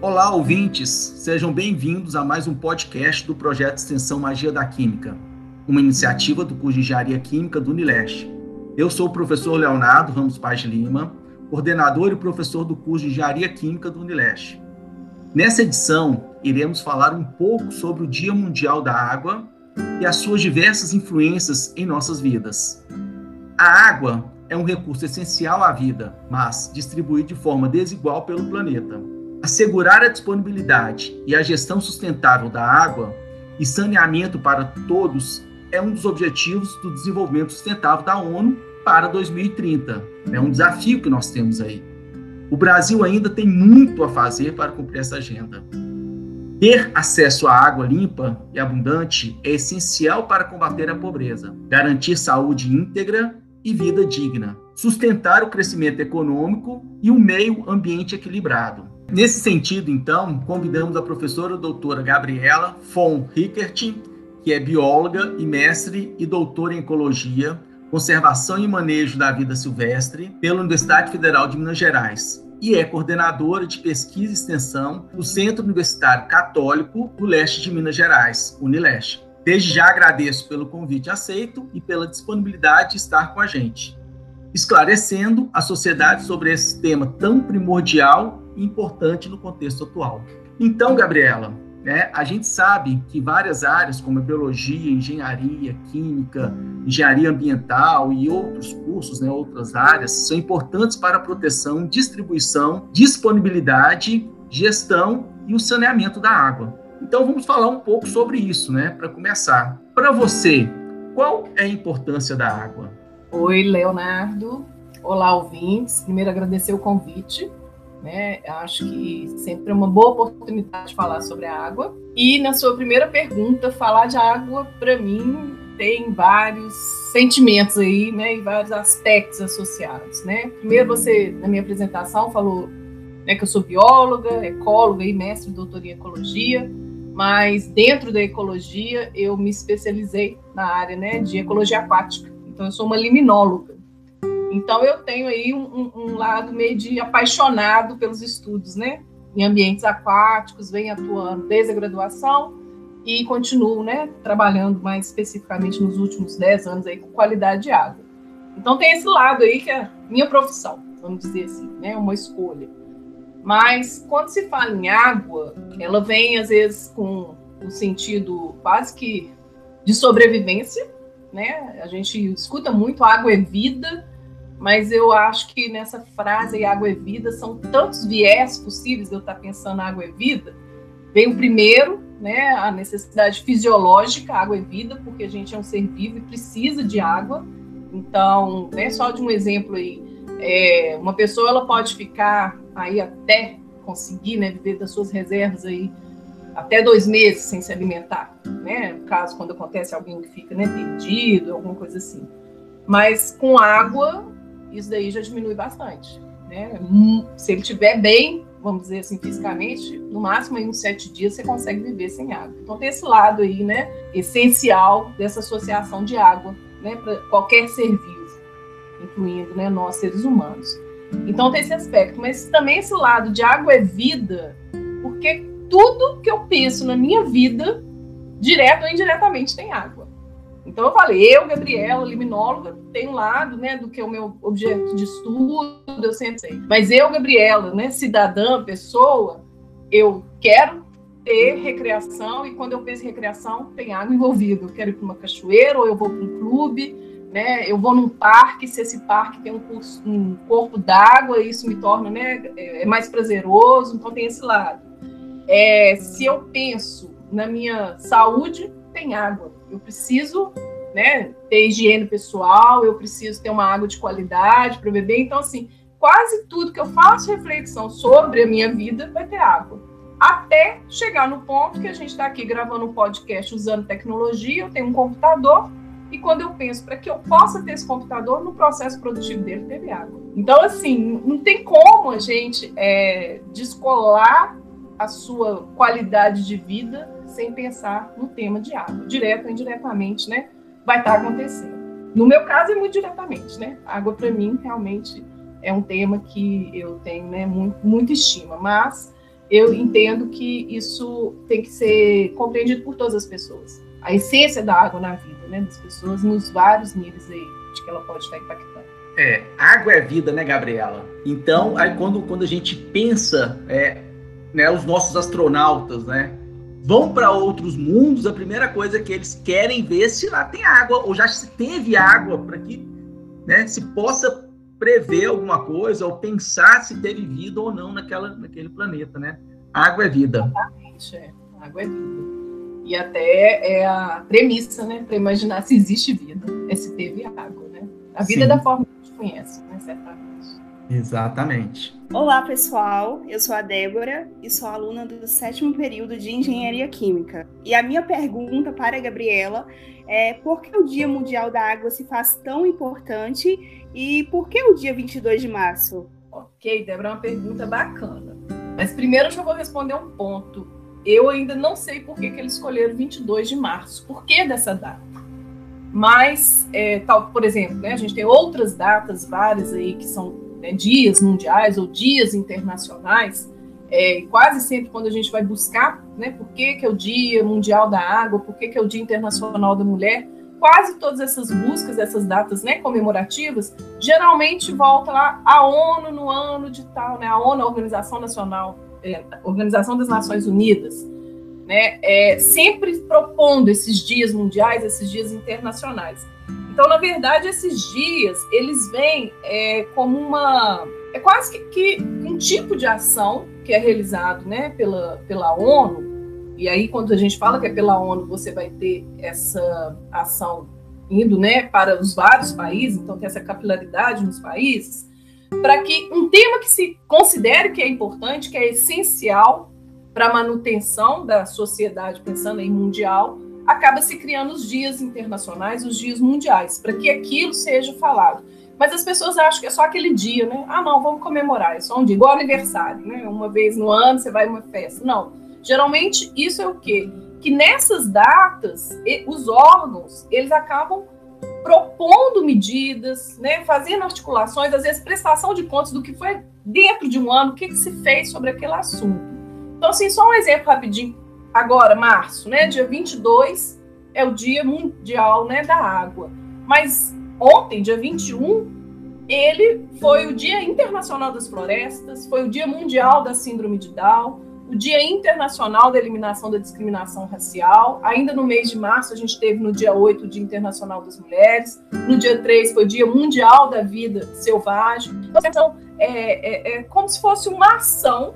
Olá, ouvintes! Sejam bem-vindos a mais um podcast do projeto extensão Magia da Química, uma iniciativa do curso de Engenharia Química do Unileste. Eu sou o professor Leonardo Ramos Paz Lima, coordenador e professor do curso de Engenharia Química do Unileste. Nessa edição, iremos falar um pouco sobre o Dia Mundial da Água e as suas diversas influências em nossas vidas. A água é um recurso essencial à vida, mas distribuído de forma desigual pelo planeta. Assegurar a disponibilidade e a gestão sustentável da água e saneamento para todos é um dos objetivos do desenvolvimento sustentável da ONU para 2030. É um desafio que nós temos aí. O Brasil ainda tem muito a fazer para cumprir essa agenda. Ter acesso à água limpa e abundante é essencial para combater a pobreza, garantir saúde íntegra e vida digna, sustentar o crescimento econômico e um meio ambiente equilibrado. Nesse sentido, então, convidamos a professora doutora Gabriela von Rickert, que é bióloga e mestre e doutora em ecologia, conservação e manejo da vida silvestre pela Universidade Federal de Minas Gerais e é coordenadora de pesquisa e extensão do Centro Universitário Católico do Leste de Minas Gerais, Unileste. Desde já agradeço pelo convite aceito e pela disponibilidade de estar com a gente, esclarecendo a sociedade sobre esse tema tão primordial importante no contexto atual. Então, Gabriela, né, a gente sabe que várias áreas, como a biologia, engenharia, química, engenharia ambiental e outros cursos, né, outras áreas, são importantes para a proteção, distribuição, disponibilidade, gestão e o saneamento da água. Então vamos falar um pouco sobre isso, né? Para começar. Para você, qual é a importância da água? Oi, Leonardo. Olá, ouvintes. Primeiro agradecer o convite. Né? Acho que sempre é uma boa oportunidade de falar sobre a água. E na sua primeira pergunta, falar de água, para mim, tem vários sentimentos aí, né? E vários aspectos associados, né? Primeiro, você, na minha apresentação, falou né, que eu sou bióloga, ecóloga e mestre doutora em ecologia mas dentro da ecologia eu me especializei na área né, de ecologia aquática. Então eu sou uma liminóloga. Então eu tenho aí um, um lado meio de apaixonado pelos estudos, né, em ambientes aquáticos, venho atuando desde a graduação e continuo, né, trabalhando mais especificamente nos últimos 10 anos aí com qualidade de água. Então tem esse lado aí que é minha profissão, vamos dizer assim, né, uma escolha. Mas quando se fala em água, ela vem às vezes com um sentido quase que de sobrevivência, né? A gente escuta muito água é vida, mas eu acho que nessa frase água é vida são tantos viés possíveis de eu estar pensando água é vida. Vem o primeiro, né, a necessidade fisiológica, água é vida, porque a gente é um ser vivo e precisa de água. Então, né, só de um exemplo aí, é, uma pessoa ela pode ficar aí até conseguir né, viver das suas reservas aí até dois meses sem se alimentar, né? No caso, quando acontece alguém que fica né, perdido, alguma coisa assim. Mas com água, isso daí já diminui bastante. Né? Se ele estiver bem, vamos dizer assim, fisicamente, no máximo em uns sete dias você consegue viver sem água. Então tem esse lado aí, né, essencial dessa associação de água, né, para qualquer ser vivo incluindo né, nós seres humanos. Então tem esse aspecto, mas também esse lado de água é vida, porque tudo que eu penso na minha vida, direto ou indiretamente, tem água. Então eu falei, eu, Gabriela, liminóloga, tem um lado, né, do que é o meu objeto de estudo, eu sempre sei. Mas eu, Gabriela, né, cidadã, pessoa, eu quero ter recreação e quando eu penso em recreação, tem água envolvida. Eu quero ir para uma cachoeira ou eu vou para um clube, né? Eu vou num parque, se esse parque tem um, curso, um corpo d'água, isso me torna né, é, é mais prazeroso, então tem esse lado. É, se eu penso na minha saúde, tem água. Eu preciso né, ter higiene pessoal, eu preciso ter uma água de qualidade para beber. Então, assim, quase tudo que eu faço reflexão sobre a minha vida vai ter água. Até chegar no ponto que a gente está aqui gravando um podcast usando tecnologia, eu tenho um computador, e quando eu penso para que eu possa ter esse computador, no processo produtivo dele teve água. Então, assim, não tem como a gente é, descolar a sua qualidade de vida sem pensar no tema de água. Direto ou indiretamente, né? Vai estar acontecendo. No meu caso, é muito diretamente, né? água, para mim, realmente é um tema que eu tenho né, muito, muita estima. Mas eu entendo que isso tem que ser compreendido por todas as pessoas. A essência da água na vida, né, das pessoas, nos vários níveis aí de que ela pode estar impactando. É, água é vida, né, Gabriela? Então, aí quando, quando a gente pensa, é, né, os nossos astronautas, né, vão para outros mundos, a primeira coisa que eles querem ver se lá tem água, ou já se teve água, para que né, se possa prever alguma coisa ou pensar se teve vida ou não naquela, naquele planeta, né? Água é vida. Exatamente, é. Água é vida. E até é a premissa, né, para imaginar se existe vida, é se teve água, né? A vida Sim. é da forma que a gente conhece, né, certamente. Exatamente. Olá, pessoal. Eu sou a Débora e sou aluna do sétimo período de Engenharia Química. E a minha pergunta para a Gabriela é por que o Dia Mundial da Água se faz tão importante e por que o dia 22 de março? Ok, Débora, é uma pergunta bacana. Mas primeiro eu já vou responder um ponto. Eu ainda não sei por que, que eles escolheram 22 de março. Por que dessa data? Mas, é, tal, por exemplo, né, a gente tem outras datas várias aí que são né, dias mundiais ou dias internacionais. É, quase sempre quando a gente vai buscar, né, por que, que é o Dia Mundial da Água, por que, que é o Dia Internacional da Mulher, quase todas essas buscas, essas datas né, comemorativas, geralmente volta lá a ONU no ano de tal, né, a ONU, a Organização Nacional, é, Organização das Nações Unidas, né, é, sempre propondo esses dias mundiais, esses dias internacionais. Então, na verdade, esses dias eles vêm é, como uma é quase que, que, um tipo de ação que é realizado, né, pela pela ONU e aí, quando a gente fala que é pela ONU, você vai ter essa ação indo né, para os vários países, então tem essa capilaridade nos países, para que um tema que se considere que é importante, que é essencial para manutenção da sociedade, pensando em mundial, acaba se criando os dias internacionais, os dias mundiais, para que aquilo seja falado. Mas as pessoas acham que é só aquele dia, né? Ah, não, vamos comemorar, é só um dia, igual aniversário, né? Uma vez no ano você vai a uma festa. Não Geralmente, isso é o quê? Que nessas datas, os órgãos, eles acabam propondo medidas, né, fazendo articulações, às vezes prestação de contas do que foi dentro de um ano, o que, que se fez sobre aquele assunto. Então, assim, só um exemplo rapidinho. Agora, março, né, dia 22, é o Dia Mundial né, da Água. Mas ontem, dia 21, ele foi o Dia Internacional das Florestas, foi o Dia Mundial da Síndrome de Down, o Dia Internacional da Eliminação da Discriminação Racial. Ainda no mês de março, a gente teve no dia 8 o Dia Internacional das Mulheres. No dia 3 foi o Dia Mundial da Vida Selvagem. Então, é, é, é como se fosse uma ação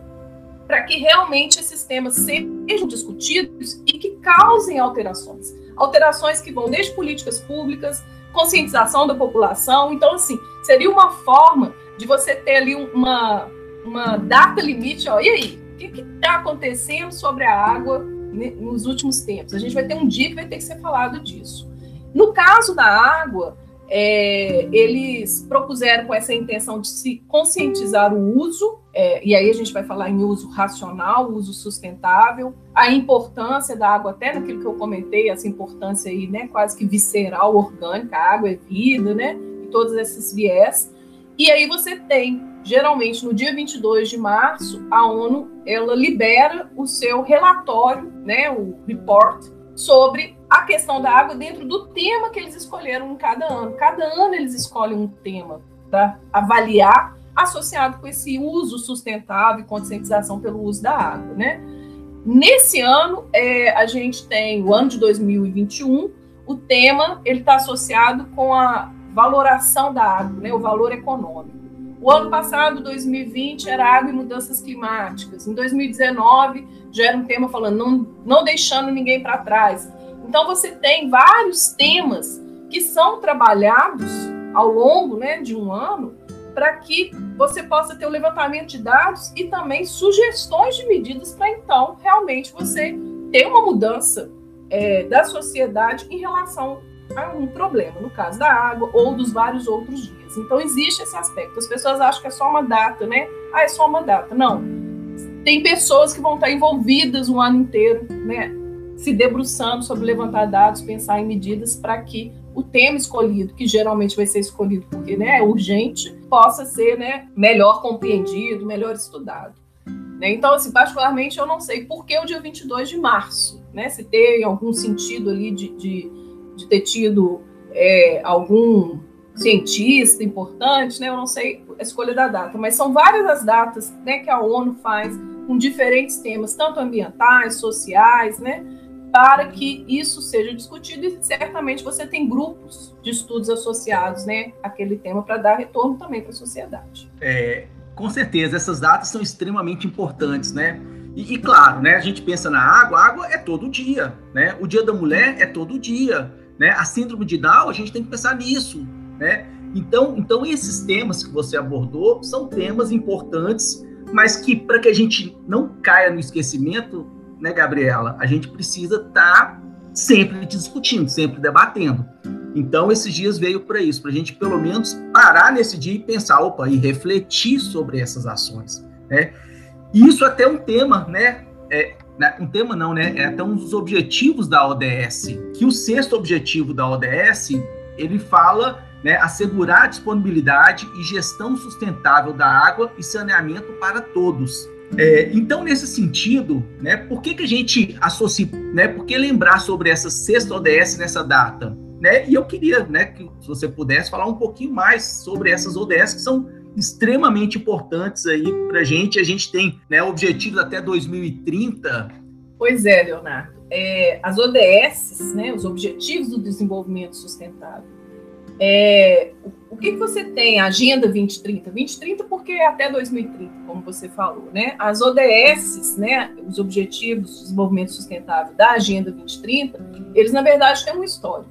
para que realmente esses temas sejam discutidos e que causem alterações. Alterações que vão desde políticas públicas, conscientização da população. Então, assim, seria uma forma de você ter ali uma, uma data limite, ó, e aí? que está acontecendo sobre a água nos últimos tempos. A gente vai ter um dia que vai ter que ser falado disso. No caso da água, é, eles propuseram com essa intenção de se conscientizar o uso, é, e aí a gente vai falar em uso racional, uso sustentável, a importância da água, até naquilo que eu comentei, essa importância aí, né, quase que visceral, orgânica, a água é vida, né, e todos esses viés. E aí você tem geralmente no dia 22 de março, a ONU ela libera o seu relatório, né, o report sobre a questão da água dentro do tema que eles escolheram em cada ano. Cada ano eles escolhem um tema para avaliar associado com esse uso sustentável e conscientização pelo uso da água, né? Nesse ano, é, a gente tem o ano de 2021, o tema ele está associado com a valoração da água, né, o valor econômico. O ano passado, 2020, era água e mudanças climáticas. Em 2019, já era um tema falando não, não deixando ninguém para trás. Então, você tem vários temas que são trabalhados ao longo né, de um ano para que você possa ter o levantamento de dados e também sugestões de medidas para então realmente você ter uma mudança é, da sociedade em relação a um problema, no caso da água ou dos vários outros dias. Então existe esse aspecto. As pessoas acham que é só uma data, né? Ah, é só uma data. Não. Tem pessoas que vão estar envolvidas o ano inteiro, né? Se debruçando sobre levantar dados, pensar em medidas para que o tema escolhido, que geralmente vai ser escolhido porque né, é urgente, possa ser né, melhor compreendido, melhor estudado. Né? Então, assim, particularmente, eu não sei por que o dia 22 de março, né? Se tem algum sentido ali de, de, de ter tido é, algum cientista importante, né? Eu não sei a escolha da data, mas são várias as datas né, que a ONU faz com diferentes temas, tanto ambientais, sociais, né? Para que isso seja discutido e certamente você tem grupos de estudos associados, né, àquele tema para dar retorno também para a sociedade. É, com certeza, essas datas são extremamente importantes, né? E, e, claro, né, a gente pensa na água, a água é todo dia, né? O Dia da Mulher é todo dia, né? A síndrome de Down, a gente tem que pensar nisso, né? Então, então esses temas que você abordou são temas importantes, mas que para que a gente não caia no esquecimento, né, Gabriela, a gente precisa estar tá sempre discutindo, sempre debatendo. Então, esses dias veio para isso, para a gente pelo menos parar nesse dia e pensar, opa, e refletir sobre essas ações, né? Isso até um tema, né? É, né, um tema não, né? É até um dos objetivos da ODS, que o sexto objetivo da ODS, ele fala, né, assegurar a disponibilidade e gestão sustentável da água e saneamento para todos. É, então, nesse sentido, né, por que, que a gente associa, né, por que lembrar sobre essa sexta ODS nessa data? Né? E eu queria né, que você pudesse falar um pouquinho mais sobre essas ODS que são extremamente importantes aí para a gente. A gente tem né, objetivos até 2030. Pois é, Leonardo. É, as ODS, né, os Objetivos do Desenvolvimento Sustentável, é, que, que você tem? A Agenda 2030? 2030 porque é até 2030, como você falou. Né? As ODS, né, os Objetivos do Desenvolvimento Sustentável da Agenda 2030, eles, na verdade, têm um histórico.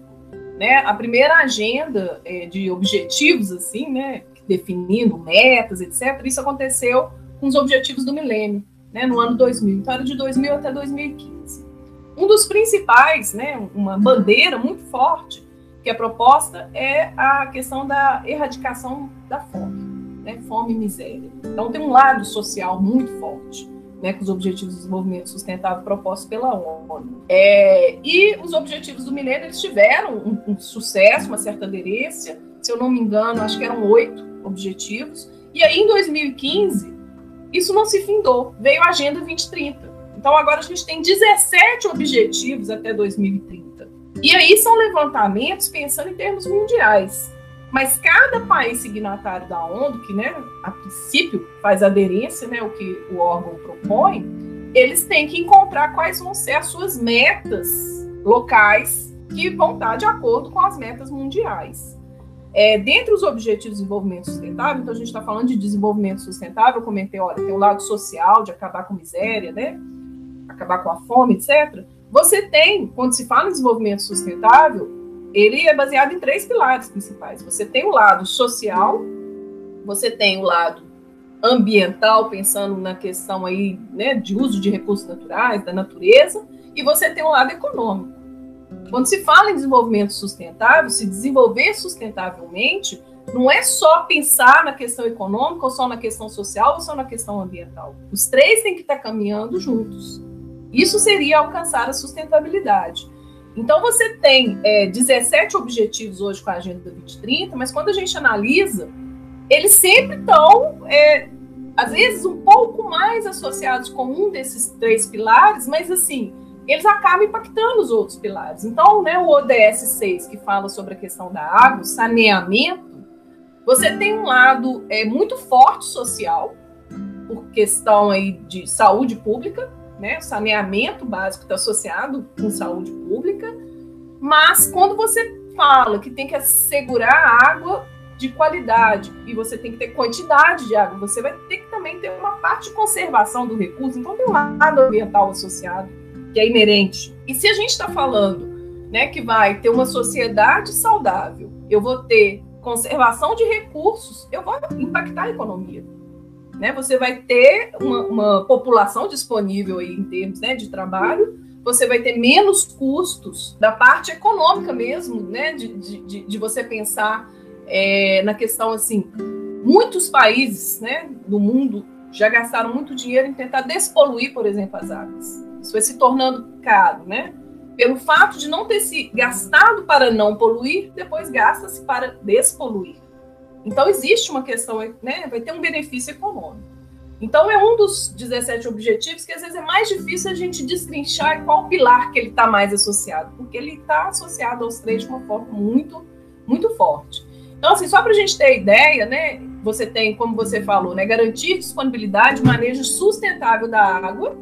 Né? A primeira agenda é, de objetivos, assim, né, definindo metas, etc., isso aconteceu com os objetivos do milênio, né, no ano 2000. Então, era de 2000 até 2015. Um dos principais, né, uma bandeira muito forte que é proposta é a questão da erradicação da fome, né, fome e miséria. Então, tem um lado social muito forte né, com os Objetivos de Desenvolvimento Sustentável propostos pela ONU. É, e os Objetivos do Milênio eles tiveram um, um, sucesso, uma certa aderência, se eu não me engano, acho que eram oito objetivos. E aí, em 2015, isso não se findou, veio a Agenda 2030. Então, agora a gente tem 17 objetivos até 2030. E aí são levantamentos pensando em termos mundiais. Mas cada país signatário da ONU, que né, a princípio faz aderência, né, o que o órgão propõe, eles têm que encontrar quais vão ser as suas metas locais que vão estar de acordo com as metas mundiais. É, dentre os objetivos de desenvolvimento sustentável, então a gente está falando de desenvolvimento sustentável, eu comentei, olha, tem o lado social, de acabar com miséria, né? Acabar com a fome, etc. Você tem, quando se fala em desenvolvimento sustentável, ele é baseado em três pilares principais. Você tem o lado social, você tem o lado ambiental, pensando na questão aí, né, de uso de recursos naturais, da natureza, e você tem o lado econômico. Quando se fala em desenvolvimento sustentável, se desenvolver sustentavelmente, não é só pensar na questão econômica, ou só na questão social, ou só na questão ambiental. Os três têm que estar caminhando juntos. Isso seria alcançar a sustentabilidade. Então, você tem é, 17 objetivos hoje com a Agenda 2030, mas quando a gente analisa, eles sempre estão, é, às vezes, um pouco mais associados com um desses três pilares, mas assim, eles acabam impactando os outros pilares. Então, né, o ODS 6, que fala sobre a questão da água, saneamento, você tem um lado é, muito forte social, por questão aí de saúde pública, né? O saneamento básico está associado com saúde pública, mas quando você fala que tem que assegurar água de qualidade e você tem que ter quantidade de água, você vai ter que também ter uma parte de conservação do recurso, então tem um lado ambiental associado que é inerente. E se a gente está falando né, que vai ter uma sociedade saudável, eu vou ter conservação de recursos, eu vou impactar a economia né? Você vai ter uma, uma população disponível aí em termos né, de trabalho, você vai ter menos custos da parte econômica mesmo, né? De, de, de você pensar é, na questão assim, muitos países né, do mundo já gastaram muito dinheiro em tentar despoluir, por exemplo, as águas. Isso vai se tornando caro, né? Pelo fato de não ter se gastado para não poluir, depois gasta-se para despoluir. Então, existe uma questão, né? Vai ter um benefício econômico. Então, é um dos 17 objetivos que às vezes é mais difícil a gente destrinchar qual pilar que ele está mais associado, porque ele está associado aos três de uma forma muito, muito forte. Então, assim, só para a gente ter ideia, né? Você tem, como você falou, né, garantir disponibilidade, manejo sustentável da água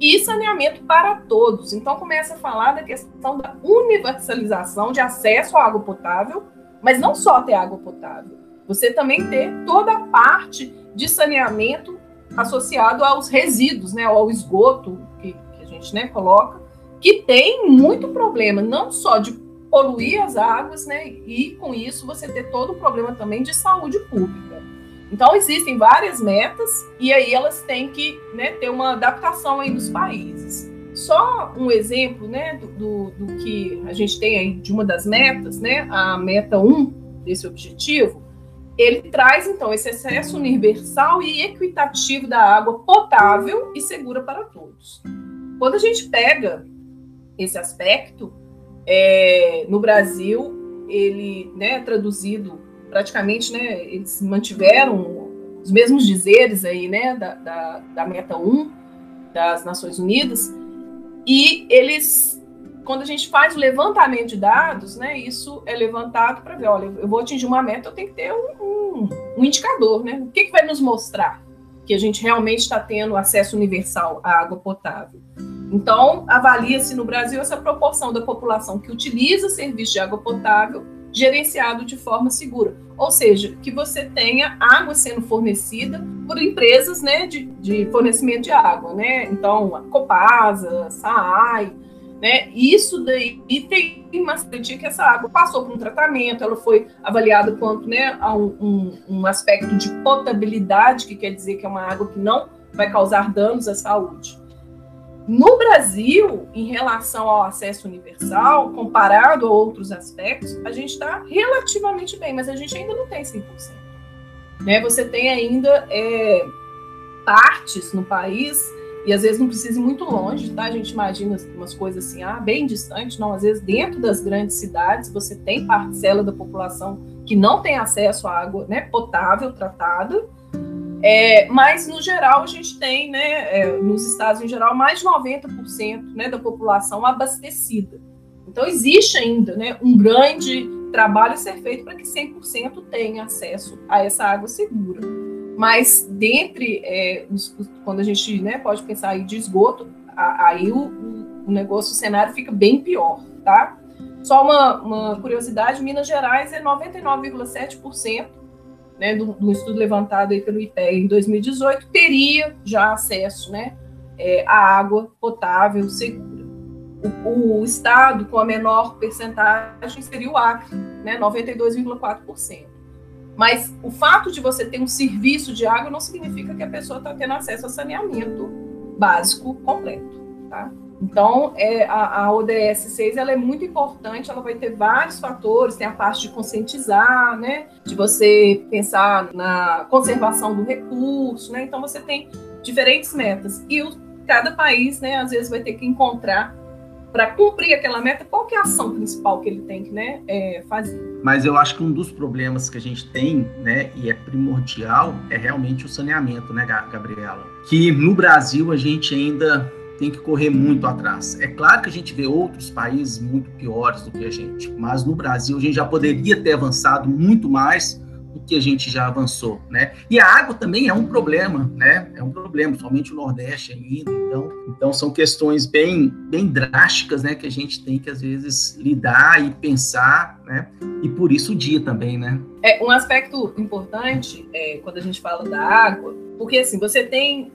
e saneamento para todos. Então, começa a falar da questão da universalização de acesso à água potável, mas não só ter água potável, você também ter toda a parte de saneamento associado aos resíduos, né, ao esgoto que, que a gente né, coloca, que tem muito problema, não só de poluir as águas, né, e com isso você ter todo o problema também de saúde pública. Então existem várias metas e aí elas têm que né, ter uma adaptação aí nos países. Só um exemplo né, do, do, do, que a gente tem aí de uma das metas, né, a meta 1 desse objetivo, ele traz, então, esse acesso universal e equitativo da água potável e segura para todos. Quando a gente pega esse aspecto, é, no Brasil, ele, né, traduzido praticamente, né, eles mantiveram os mesmos dizeres aí, né, da, da, da meta 1 das Nações Unidas, e eles quando a gente faz o levantamento de dados, né, isso é levantado para ver, olha, eu vou atingir uma meta, eu tenho que ter um, um, um indicador, né? O que, que vai nos mostrar que a gente realmente está tendo acesso universal à água potável? Então, avalia-se no Brasil essa proporção da população que utiliza serviço de água potável gerenciado de forma segura. Ou seja, que você tenha água sendo fornecida por empresas né, de, de fornecimento de água, né? Então, a Copasa, SAAI, né? Isso daí tem uma garantia que essa água passou por um tratamento, ela foi avaliada quanto né, a um, um, um, aspecto de potabilidade, que quer dizer que é uma água que não vai causar danos à saúde. No Brasil, em relação ao acesso universal, comparado a outros aspectos, a gente está relativamente bem, mas a gente ainda não tem 100%. Né? Você tem ainda é, partes no país e às vezes não precisa ir muito longe, tá? A gente imagina umas coisas assim, ah, bem distante, não. Às vezes dentro das grandes cidades você tem parcela da população que não tem acesso à água né, potável, tratada. É, mas no geral a gente tem, né, é, nos estados em geral, mais de 90% né, da população abastecida. Então existe ainda né, um grande trabalho a ser feito para que 100% tenha acesso a essa água segura. Mas dentre, é, os, quando a gente né, pode pensar aí de esgoto, aí o, o negócio, o cenário fica bem pior, tá? Só uma, uma curiosidade, Minas Gerais é 99,7%, né, do, do, estudo levantado aí pelo IPEA em 2018, teria já acesso né, é, à água potável segura. O, o, estado com a menor percentagem seria o Acre, né, 92,4%. Mas o fato de você ter um serviço de água não significa que a pessoa está tendo acesso a saneamento básico completo, tá? Então, é, a, a, ODS 6 ela é muito importante, ela vai ter vários fatores, tem a parte de conscientizar, né? De você pensar na conservação do recurso, né? Então, você tem diferentes metas. E o, cada país, né, às vezes vai ter que encontrar para cumprir aquela meta, qual que é a ação principal que ele tem que né, é, fazer? Mas eu acho que um dos problemas que a gente tem, né, e é primordial, é realmente o saneamento, né, Gabriela? Que no Brasil a gente ainda tem que correr muito atrás. É claro que a gente vê outros países muito piores do que a gente, mas no Brasil a gente já poderia ter avançado muito mais do que a gente já avançou, né? E a água também é um problema, né? É um problema, somente o Nordeste ainda. Então, então são questões bem, bem drásticas, né? Que a gente tem que às vezes lidar e pensar, né? E por isso o dia também, né? É um aspecto importante é, quando a gente fala da água, porque assim você tem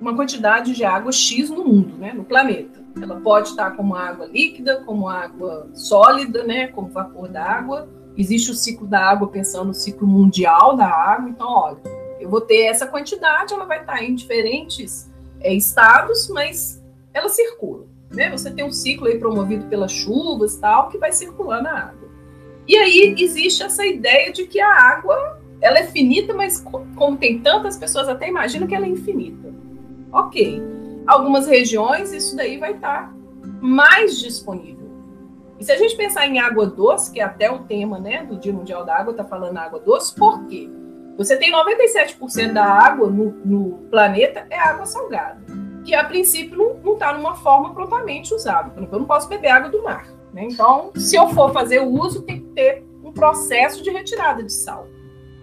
uma quantidade de água x no mundo, né? No planeta. Ela pode estar como água líquida, como água sólida, né? Como vapor d'água existe o ciclo da água pensando no ciclo mundial da água. Então, olha, eu vou ter essa quantidade, ela vai estar em diferentes é, estados, mas ela circula. Né? Você tem um ciclo aí promovido pelas chuvas tal, que vai circular na água. E aí existe essa ideia de que a água ela é finita, mas como tem tantas pessoas até imaginam que ela é infinita. Ok. Algumas regiões isso daí vai estar mais disponível. E se a gente pensar em água doce, que é até o tema né, do Dia Mundial da Água, está falando água doce, por quê? Você tem 97% da água no, no, planeta é água salgada, que a princípio não está numa forma prontamente usável. Eu não posso beber água do mar. Né? Então, se eu for fazer o uso, tem que ter um processo de retirada de sal,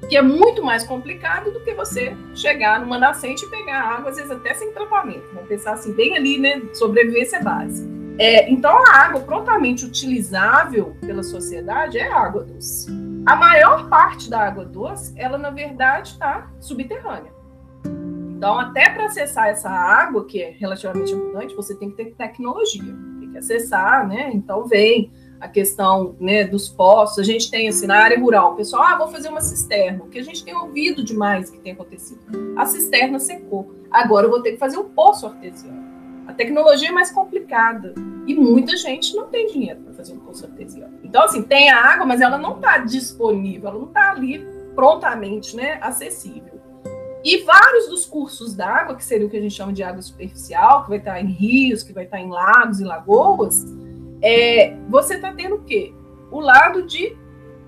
que é muito mais complicado do que você chegar numa nascente e pegar água, às vezes até sem tratamento. Vamos pensar assim, bem ali, né? Sobrevivência base. É, então, a água prontamente utilizável pela sociedade é água doce. A maior parte da água doce, ela na verdade está subterrânea. Então, até para acessar essa água, que é relativamente abundante, você tem que ter tecnologia, tem que acessar, né? Então, vem a questão né, dos poços. A gente tem, assim, na área rural, o pessoal, ah, vou fazer uma cisterna, que a gente tem ouvido demais que tem acontecido. A cisterna secou. Agora eu vou ter que fazer um poço artesiano. A tecnologia é mais complicada e muita gente não tem dinheiro para fazer um poço artesiano. Então, assim, tem a água, mas ela não está disponível, ela não está ali prontamente né, acessível. E vários dos cursos d'água, que seria o que a gente chama de água superficial, que vai estar em rios, que vai estar em lagos e lagoas, é, você está tendo o quê? O lado de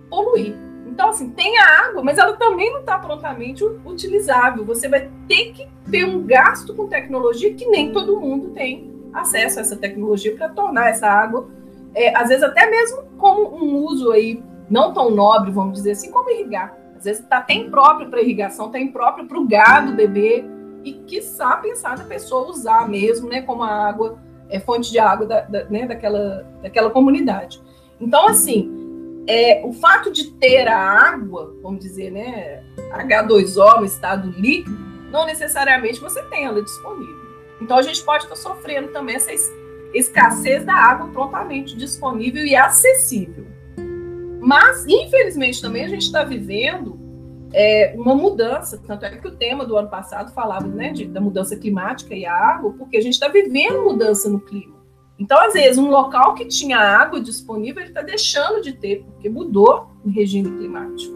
poluir. Então, assim, tem a água, mas ela também não está prontamente utilizável. Você vai ter que ter um gasto com tecnologia que nem todo mundo tem acesso a essa tecnologia para tornar essa água, é, às vezes até mesmo como um uso aí não tão nobre, vamos dizer assim, como irrigar. Às vezes está até impróprio para irrigação, está impróprio para o gado beber e, quiçá, pensar na pessoa usar mesmo, né, como a água, é fonte de água da, da, né, daquela, daquela comunidade. Então, assim, é, o fato de ter a água, vamos dizer, né, H2O no estado líquido, não necessariamente você tem ela disponível. Então a gente pode estar sofrendo também essa escassez da água prontamente disponível e acessível. Mas, infelizmente, também a gente está vivendo é, uma mudança, tanto é que o tema do ano passado falava né, de, da mudança climática e a água, porque a gente está vivendo mudança no clima. Então, às vezes, um local que tinha água disponível, ele está deixando de ter, porque mudou o regime climático.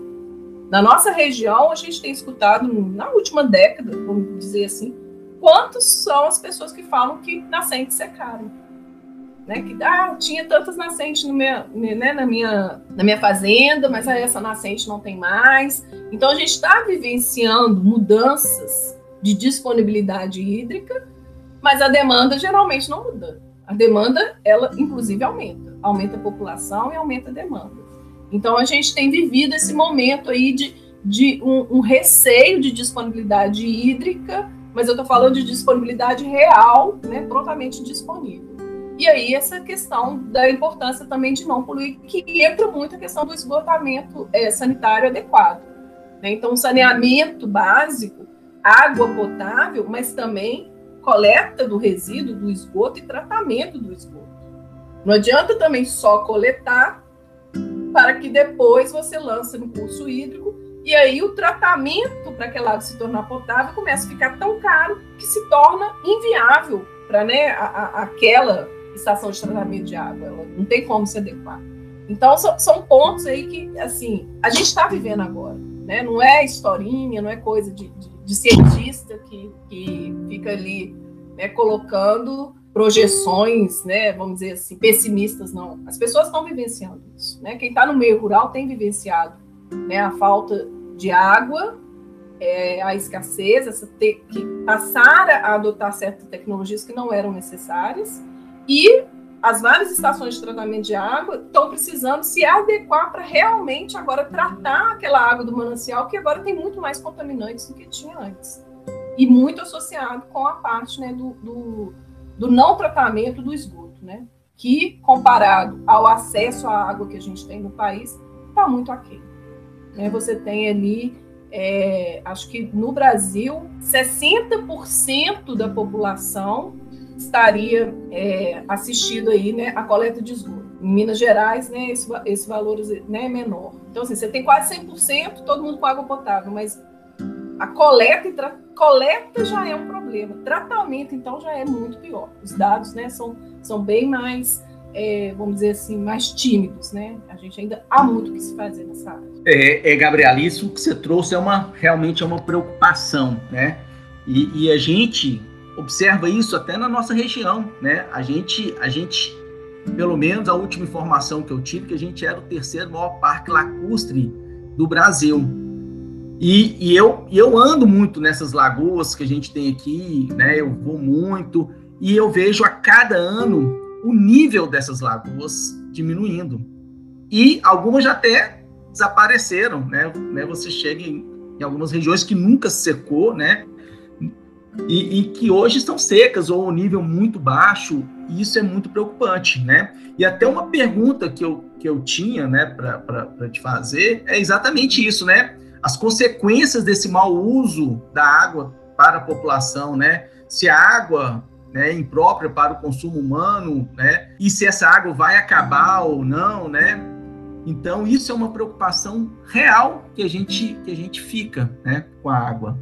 Na nossa região, a gente tem escutado, na última década, vamos dizer assim, quantos são as pessoas que falam que nascentes secaram. Né? Que ah, tinha tantas nascentes no né, na, minha, na minha fazenda, mas aí essa nascente não tem mais. Então, a gente está vivenciando mudanças de disponibilidade hídrica, mas a demanda geralmente não muda. A demanda, ela inclusive aumenta, aumenta a população e aumenta a demanda. Então a gente tem vivido esse momento aí de, de um, um receio de disponibilidade hídrica, mas eu estou falando de disponibilidade real, né, prontamente disponível. E aí essa questão da importância também de não poluir, que entra muito a questão do esgotamento é, sanitário adequado. Né? Então, saneamento básico, água potável, mas também coleta do resíduo, do esgoto e tratamento do esgoto. Não adianta também só coletar para que depois você lance no curso hídrico e aí o tratamento para aquela água se tornar potável começa a ficar tão caro que se torna inviável para né, aquela estação de tratamento de água. Ela não tem como se adequar. Então são, são pontos aí que assim a gente está vivendo agora. Né? Não é historinha, não é coisa de, de de cientista que, que fica ali né, colocando projeções, né, vamos dizer assim, pessimistas, não. As pessoas estão vivenciando isso. Né? Quem está no meio rural tem vivenciado né, a falta de água, é, a escassez, essa que passar a adotar certas tecnologias que não eram necessárias e as várias estações de tratamento de água estão precisando se adequar para realmente agora tratar aquela água do manancial, que agora tem muito mais contaminantes do que tinha antes. E muito associado com a parte né, do, do, do não tratamento do esgoto, né? que, comparado ao acesso à água que a gente tem no país, está muito aquém. Né? Você tem ali, é, acho que no Brasil, 60% da população estaria é, assistido aí, né, a coleta de esgoto. Em Minas Gerais, né, esse, esse valor né, é menor. Então, assim, você tem quase 100%, todo mundo com água potável, mas a coleta, coleta já é um problema. Tratamento, então, já é muito pior. Os dados, né, são, são bem mais, é, vamos dizer assim, mais tímidos, né? A gente ainda há muito que se fazer nessa área. É, é Gabriela, isso que você trouxe é uma, realmente é uma preocupação, né? E, e a gente, observa isso até na nossa região, né? A gente, a gente, pelo menos a última informação que eu tive, que a gente era o terceiro maior parque lacustre do Brasil. E, e, eu, eu ando muito nessas lagoas que a gente tem aqui, né? Eu vou muito e eu vejo a cada ano o nível dessas lagoas diminuindo. E algumas já até desapareceram, né? né? Você chega em, em algumas regiões que nunca secou, né? E, e, que hoje estão secas ou um nível muito baixo, e isso é muito preocupante, né? E até uma pergunta que eu, que eu tinha, né, para te fazer é exatamente isso, né? As consequências desse mau uso da água para a população, né? Se a água né, imprópria para o consumo humano, né? E se essa água vai acabar ou não, né? Então isso é uma preocupação real que a gente que a gente fica, né, com a água.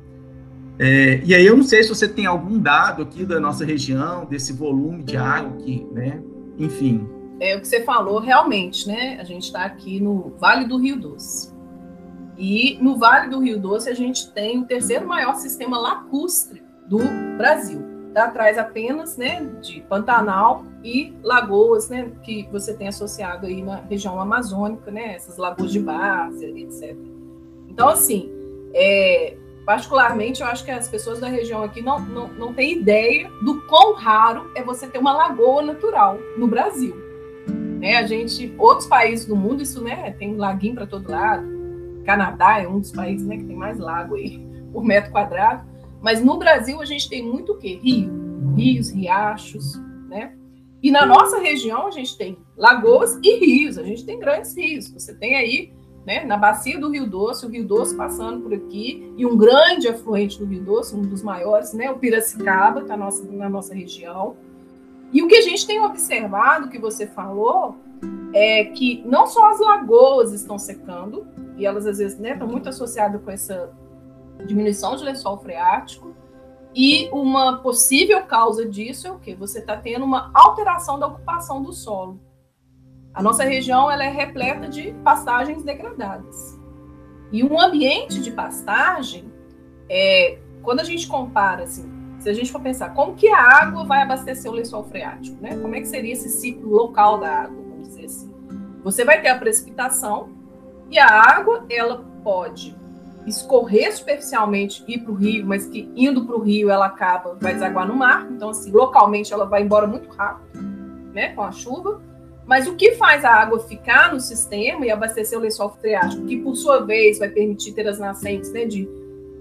É, e aí eu não sei se você tem algum dado aqui da nossa região desse volume de água que, né? Enfim. É o que você falou realmente, né? A gente está aqui no Vale do Rio Doce. E no Vale do Rio Doce a gente tem o terceiro maior sistema lacustre do Brasil. Está atrás apenas né, de Pantanal e lagoas né, que você tem associado aí na região amazônica, né, essas lagoas de várzea, etc. Então, assim, é, particularmente, eu acho que as pessoas da região aqui não, não, não têm ideia do quão raro é você ter uma lagoa natural no Brasil. Né, a gente, outros países do mundo, isso né, tem laguinho para todo lado, Canadá é um dos países né, que tem mais lago aí por metro quadrado. Mas no Brasil a gente tem muito o quê? Rio, rios, riachos, né? E na nossa região a gente tem lagoas e rios, a gente tem grandes rios. Você tem aí, né, na bacia do Rio Doce, o Rio Doce passando por aqui, e um grande afluente do Rio Doce, um dos maiores, né, o Piracicaba, está nossa, na nossa região. E o que a gente tem observado, que você falou, é que não só as lagoas estão secando, e elas às vezes né, estão muito associadas com essa diminuição de lençol freático. E uma possível causa disso é o que? Você está tendo uma alteração da ocupação do solo. A nossa região ela é repleta de pastagens degradadas. E um ambiente de pastagem, é, quando a gente compara, assim, se a gente for pensar como que a água vai abastecer o lençol freático, né? Como é que seria esse ciclo local da água, vamos dizer assim? Você vai ter a precipitação, e a água, ela pode escorrer superficialmente e ir para o rio, mas que indo para o rio ela acaba, vai desaguar no mar. Então, assim, localmente ela vai embora muito rápido, né, com a chuva. Mas o que faz a água ficar no sistema e abastecer o lençol freático, que por sua vez vai permitir ter as nascentes né, de,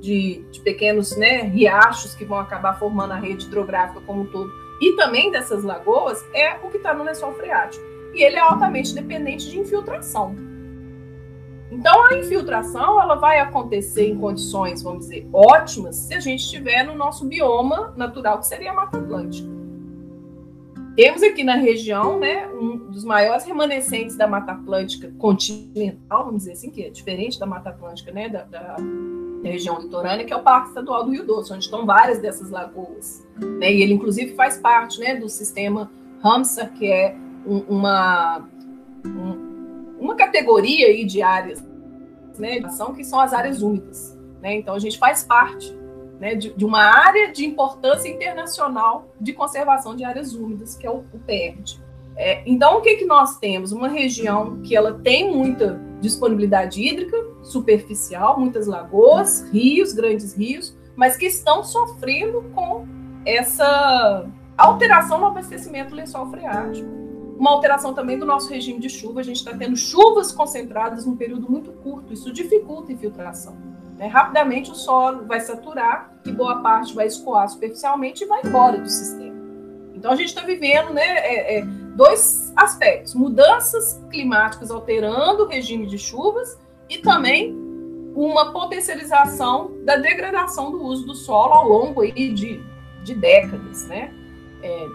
de, de pequenos né, riachos que vão acabar formando a rede hidrográfica como um todo, e também dessas lagoas, é o que está no lençol freático. E ele é altamente dependente de infiltração. Então, a infiltração ela vai acontecer em condições, vamos dizer, ótimas, se a gente estiver no nosso bioma natural, que seria a Mata Atlântica. Temos aqui na região né, um dos maiores remanescentes da Mata Atlântica continental, vamos dizer assim, que é diferente da Mata Atlântica, né, da, da, região litorânea, que é o Parque Estadual do Rio Doce, onde estão várias dessas lagoas. Né, e ele, inclusive, faz parte né, do sistema Ramsar, que é uma, um, uma categoria aí de áreas né, que são as áreas úmidas. Né? Então, a gente faz parte né, de, de, uma área de importância internacional de conservação de áreas úmidas, que é o, o PERD. É, então, o que, que nós temos? Uma região que ela tem muita disponibilidade hídrica superficial, muitas lagoas, rios, grandes rios, mas que estão sofrendo com essa alteração no abastecimento lençol freático uma alteração também do nosso regime de chuva. A gente está tendo chuvas concentradas num período muito curto, isso dificulta a infiltração. Né? Rapidamente o solo vai saturar e boa parte vai escoar superficialmente e vai embora do sistema. Então a gente está vivendo né, é, é, dois aspectos: mudanças climáticas alterando o regime de chuvas e também uma potencialização da degradação do uso do solo ao longo aí de, de décadas, né? É,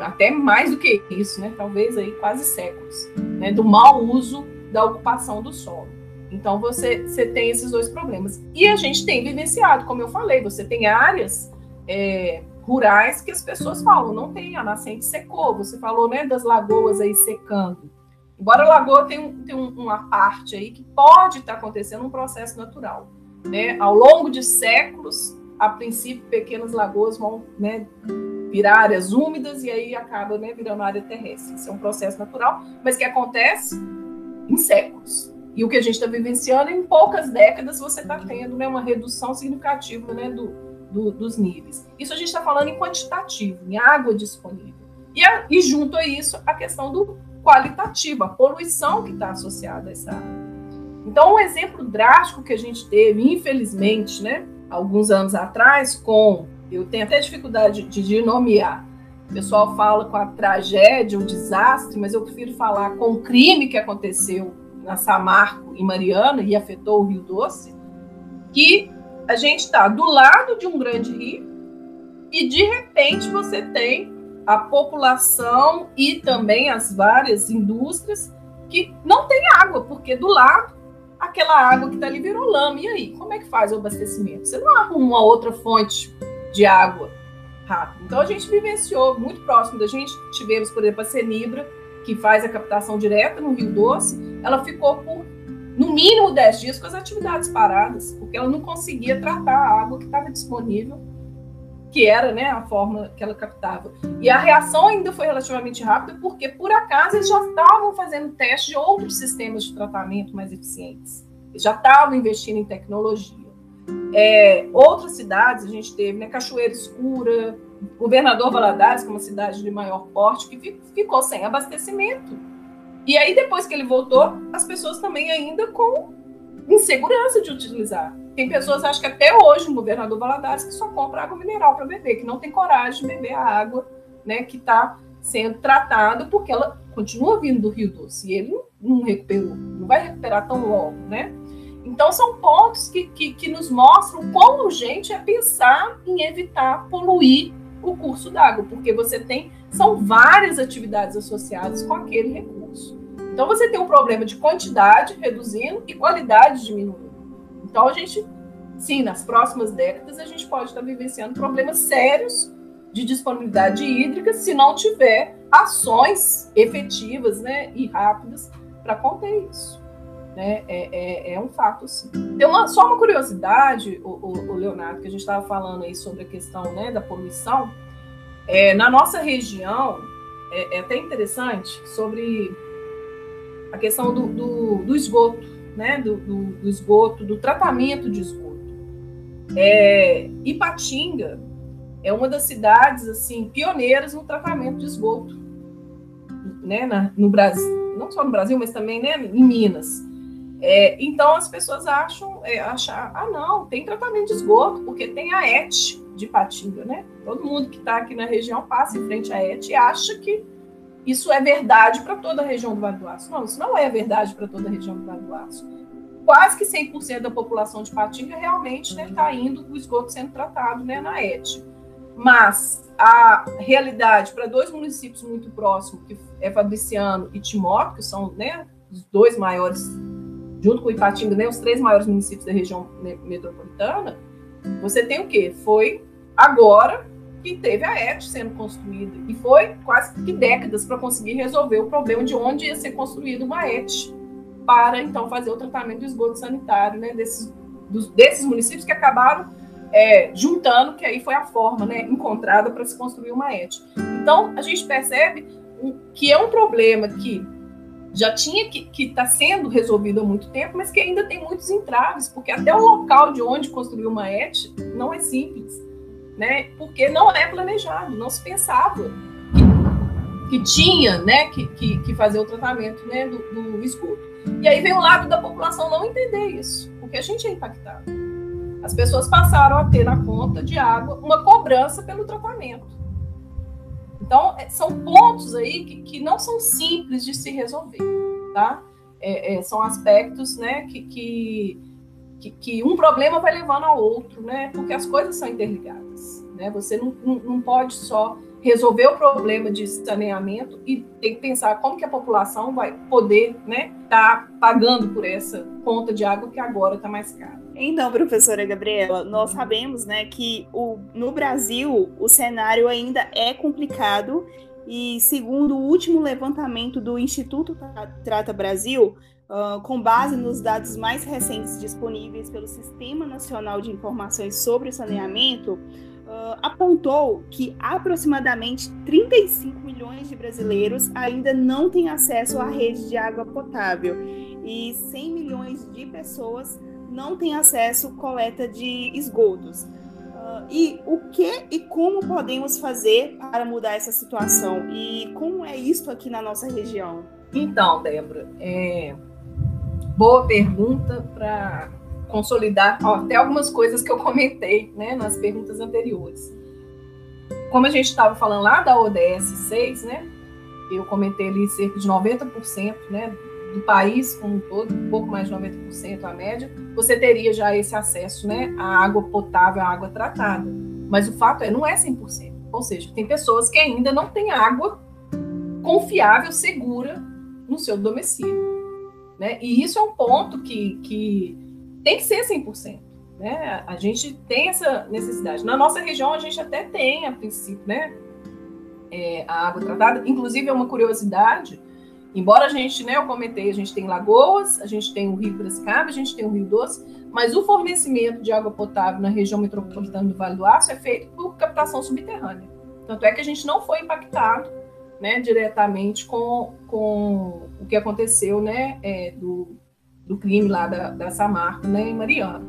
até mais do que isso, né? Talvez aí quase séculos, né? Do mau uso da ocupação do solo. Então você, você tem esses dois problemas. E a gente tem vivenciado, como eu falei, você tem áreas é, rurais que as pessoas falam, não tem, a nascente secou. Você falou né, das lagoas aí secando. Embora a lagoa tenha, tenha uma parte aí que pode estar acontecendo um processo natural. Né? Ao longo de séculos, a princípio, pequenas lagoas vão né, virar áreas úmidas e aí acaba né, virando área terrestre. Isso é um processo natural, mas que acontece em séculos. E o que a gente está vivenciando, em poucas décadas, você está tendo né, uma redução significativa né, do, do, dos níveis. Isso a gente está falando em quantitativo, em água disponível. E, a, e junto a isso, a questão do qualitativo, a poluição que está associada a essa água. Então, um exemplo drástico que a gente teve, infelizmente, né, alguns anos atrás, com. Eu tenho até dificuldade de, de nomear. O pessoal fala com a tragédia, o desastre, mas eu prefiro falar com o crime que aconteceu na Samarco e Mariana e afetou o Rio Doce, que a gente está do lado de um grande rio e de repente você tem a população e também as várias indústrias que não tem água, porque do lado aquela água que está ali virou lama. E aí, como é que faz o abastecimento? Você não arruma uma outra fonte de água rápido. Então a gente vivenciou muito próximo da gente. Tivemos, por exemplo, a Senibra, que faz a captação direta no Rio Doce. Ela ficou por no mínimo 10 dias com as atividades paradas, porque ela não conseguia tratar a água que estava disponível que era né, a forma que ela captava. E a reação ainda foi relativamente rápida, porque por acaso eles já estavam fazendo teste de outros sistemas de tratamento mais eficientes. Eles já estavam investindo em tecnologia. É, outras cidades a gente teve, né, Cachoeira Escura, Governador Valadares, que é uma cidade de maior porte, que ficou sem abastecimento. E aí, depois que ele voltou, as pessoas também ainda com insegurança de utilizar. Tem pessoas, acho que até hoje, no governador Valadares, que só compra água mineral para beber, que não tem coragem de beber a água né, que está sendo tratada, porque ela continua vindo do Rio Doce e ele não recuperou, não vai recuperar tão logo, né? Então, são pontos que, que, que nos mostram quão urgente é pensar em evitar poluir o curso d'água, porque você tem, são várias atividades associadas com aquele recurso. Então, você tem um problema de quantidade reduzindo e qualidade diminuindo. Então, a gente, sim, nas próximas décadas, a gente pode estar vivenciando problemas sérios de disponibilidade hídrica se não tiver ações efetivas né, e rápidas para conter isso. Né? É, é, é, um fato, sim. Tem uma, só uma curiosidade, o, o, o Leonardo, que a gente estava falando aí sobre a questão né, da poluição. É, na nossa região, é, é, até interessante sobre a questão do, do, do esgoto né, do, do, do esgoto, do tratamento de esgoto. É, Ipatinga é uma das cidades assim pioneiras no tratamento de esgoto, né, na, no Brasil, não só no Brasil, mas também né, em Minas. É, então as pessoas acham, é, achar, ah não, tem tratamento de esgoto porque tem a ET de Ipatinga, né? Todo mundo que está aqui na região passa em frente à ET e acha que isso é verdade para toda a região do Vale do Aço. Não, isso não é verdade para toda a região do Vale do Aço. Quase que 100% da população de Patinga realmente está né, tá indo o esgoto sendo tratado né, na ET. Mas a realidade para dois municípios muito próximos, que é Fabriciano e Timóteo, que são né, os dois maiores, junto com Ipatinga, né, os três maiores municípios da região metropolitana, você tem o quê? Foi agora que teve a ET sendo construída. E foi quase que décadas para conseguir resolver o problema de onde ia ser construída uma ET para então fazer o tratamento do esgoto sanitário né, desses, dos, desses municípios que acabaram é, juntando, que aí foi a forma né, encontrada para se construir uma ET. Então, a gente percebe que é um problema que já tinha que estar tá sendo resolvido há muito tempo, mas que ainda tem muitos entraves, porque até o local de onde construir uma ET não é simples né? Porque não é planejado, não se pensava que, que tinha, né, que, que, que, fazer o tratamento, né, do, do esgoto. E aí vem o lado da população não entender isso, porque a gente é impactado. As pessoas passaram a ter na conta de água uma cobrança pelo tratamento. Então, é, são pontos aí que, que não são simples de se resolver, tá? É, é, são aspectos, né, que, que que, que, um problema vai levando ao outro, né? Porque as coisas são interligadas, né? Você não, não, não pode só resolver o problema de saneamento e tem que pensar como que a população vai poder, né, tá pagando por essa conta de água que agora está mais cara. Então, professora Gabriela, nós sabemos, né, que o, no Brasil o cenário ainda é complicado e segundo o último levantamento do Instituto Trata Brasil, Uh, com base nos dados mais recentes disponíveis pelo Sistema Nacional de Informações sobre o Saneamento, uh, apontou que aproximadamente 35 milhões de brasileiros ainda não têm acesso à rede de água potável. e 100 milhões de pessoas não têm acesso coleta de esgotos. Uh, e o que e como podemos fazer para mudar essa situação? E como é isso aqui na nossa região? Então, Débora, é... boa pergunta para consolidar ó, até algumas coisas que eu comentei né, nas perguntas anteriores. Como a gente estava falando lá da ODS 6, né, eu comentei ali cerca de 90% né, do país como um todo, um pouco mais de 90% a média, você teria já esse acesso né, à água potável, à água tratada. Mas o fato é, não é 100%. Ou seja, tem pessoas que ainda não têm água confiável, segura no seu domicílio. Né? E isso é um ponto que, que tem que ser 100%. Né? A gente tem essa necessidade. Na nossa região, a gente até tem, a princípio, né, é, a água tratada. Inclusive, é uma curiosidade, embora a gente, né, eu comentei, a gente tem lagoas, a gente tem o Rio Piracicaba, a gente tem o Rio Doce, mas o fornecimento de água potável na região metropolitana do Vale do Aço é feito por captação subterrânea. Tanto é que a gente não foi impactado né, diretamente com, com o que aconteceu né, é, do, do crime lá da, da Samarco, né, em Mariana.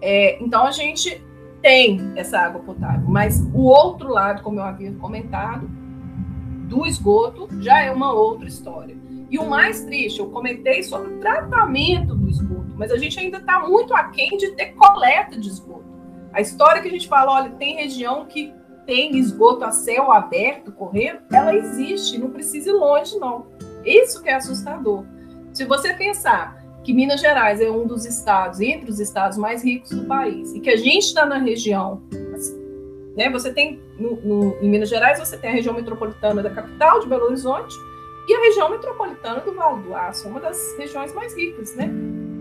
É, então a gente tem essa água potável, mas o outro lado, como eu havia comentado, do esgoto já é uma outra história. E o mais triste, eu comentei sobre o tratamento do esgoto, mas a gente ainda está muito aquém de ter coleta de esgoto. A história que a gente fala, olha, tem região que tem esgoto a céu aberto correndo, ela existe, não precisa ir longe, não. Isso que é assustador. Se você pensar que Minas Gerais é um dos estados, entre os estados mais ricos do país, e que a gente está na região, né? Você tem no, no, em Minas Gerais você tem a região metropolitana da capital de Belo Horizonte e a região metropolitana do Vale do Aço, uma das regiões mais ricas, né?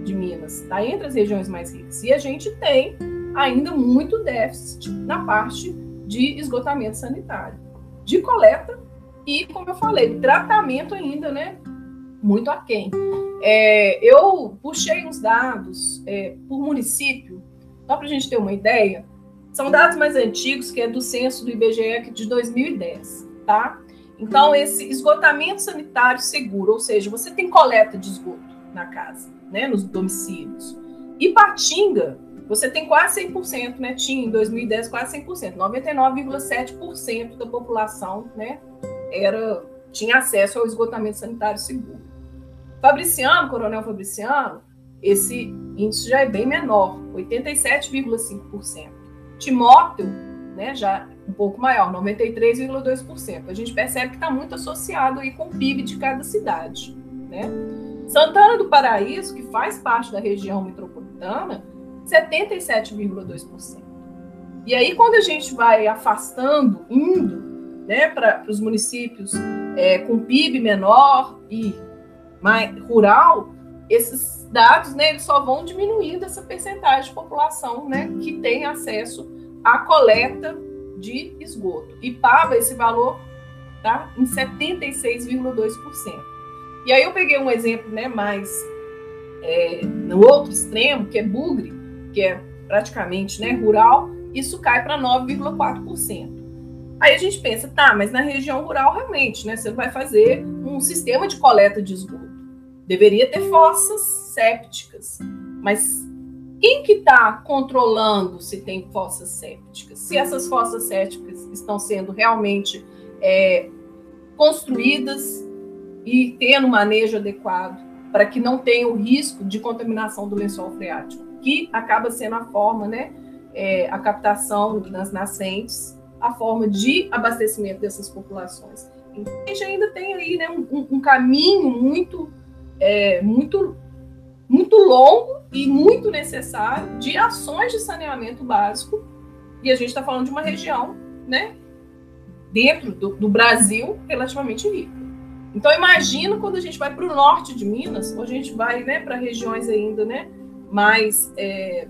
De Minas, está entre as regiões mais ricas. E a gente tem ainda muito déficit na parte de esgotamento sanitário, de coleta e, como eu falei, tratamento ainda, né? Muito aquém. É, eu puxei uns dados é, por município, só para a gente ter uma ideia. São dados mais antigos, que é do censo do IBGE de 2010, tá? Então, esse esgotamento sanitário seguro, ou seja, você tem coleta de esgoto na casa, né, nos domicílios. E Patinga, você tem quase 100%, né? Tinha em 2010 quase 100%, 99,7% da população, né, era tinha acesso ao esgotamento sanitário seguro. Fabriciano, Coronel Fabriciano, esse índice já é bem menor, 87,5%. Timóteo, né, já um pouco maior, 93,2%. A gente percebe que está muito associado aí com o PIB de cada cidade. Né? Santana do Paraíso, que faz parte da região metropolitana, 77,2%. E aí, quando a gente vai afastando, indo né, para os municípios é, com PIB menor e mais rural, esses dados, né, eles só vão diminuindo essa percentagem de população, né, que tem acesso à coleta de esgoto. E paga esse valor, tá, em 76,2%. E aí eu peguei um exemplo, né, mais é, no outro extremo, que é Bugre, que é praticamente, né, rural, isso cai para 9,4%. Aí a gente pensa, tá, mas na região rural realmente, né, você vai fazer um sistema de coleta de esgoto. Deveria ter fossas sépticas, mas quem que está controlando se tem fossas sépticas? Se essas fossas sépticas estão sendo realmente é, construídas e tendo manejo adequado para que não tenha o risco de contaminação do lençol freático, que acaba sendo a forma, né, é, a captação nas nascentes, a forma de abastecimento dessas populações. Então, a gente ainda tem aí né, um, um caminho muito é, muito, muito longo e muito necessário de ações de saneamento básico. E a gente está falando de uma região, né, dentro do, do Brasil, relativamente rica. Então imagina quando a gente vai para o norte de Minas, ou a gente vai, né, para regiões ainda, né, mais é,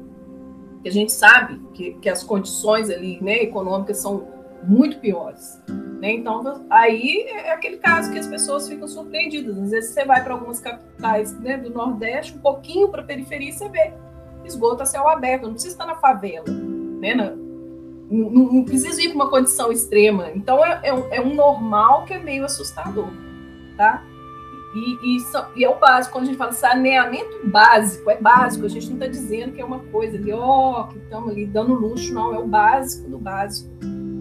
que a gente sabe que, que as condições ali, né, econômicas são muito piores. Né? Então, aí é aquele caso que as pessoas ficam surpreendidas. Às vezes você vai para algumas capitais né, do Nordeste, um pouquinho para a periferia, e você vê esgoto a céu aberto, não precisa estar na favela. Né? Não, não, precisa ir para uma condição extrema. Então, é, é, um, é um normal que é meio assustador. Tá? E, e, e, é o básico, quando a gente fala saneamento básico, é básico, a gente não está dizendo que é uma coisa ali, ó, oh, que estamos ali dando luxo, não, é o básico do básico,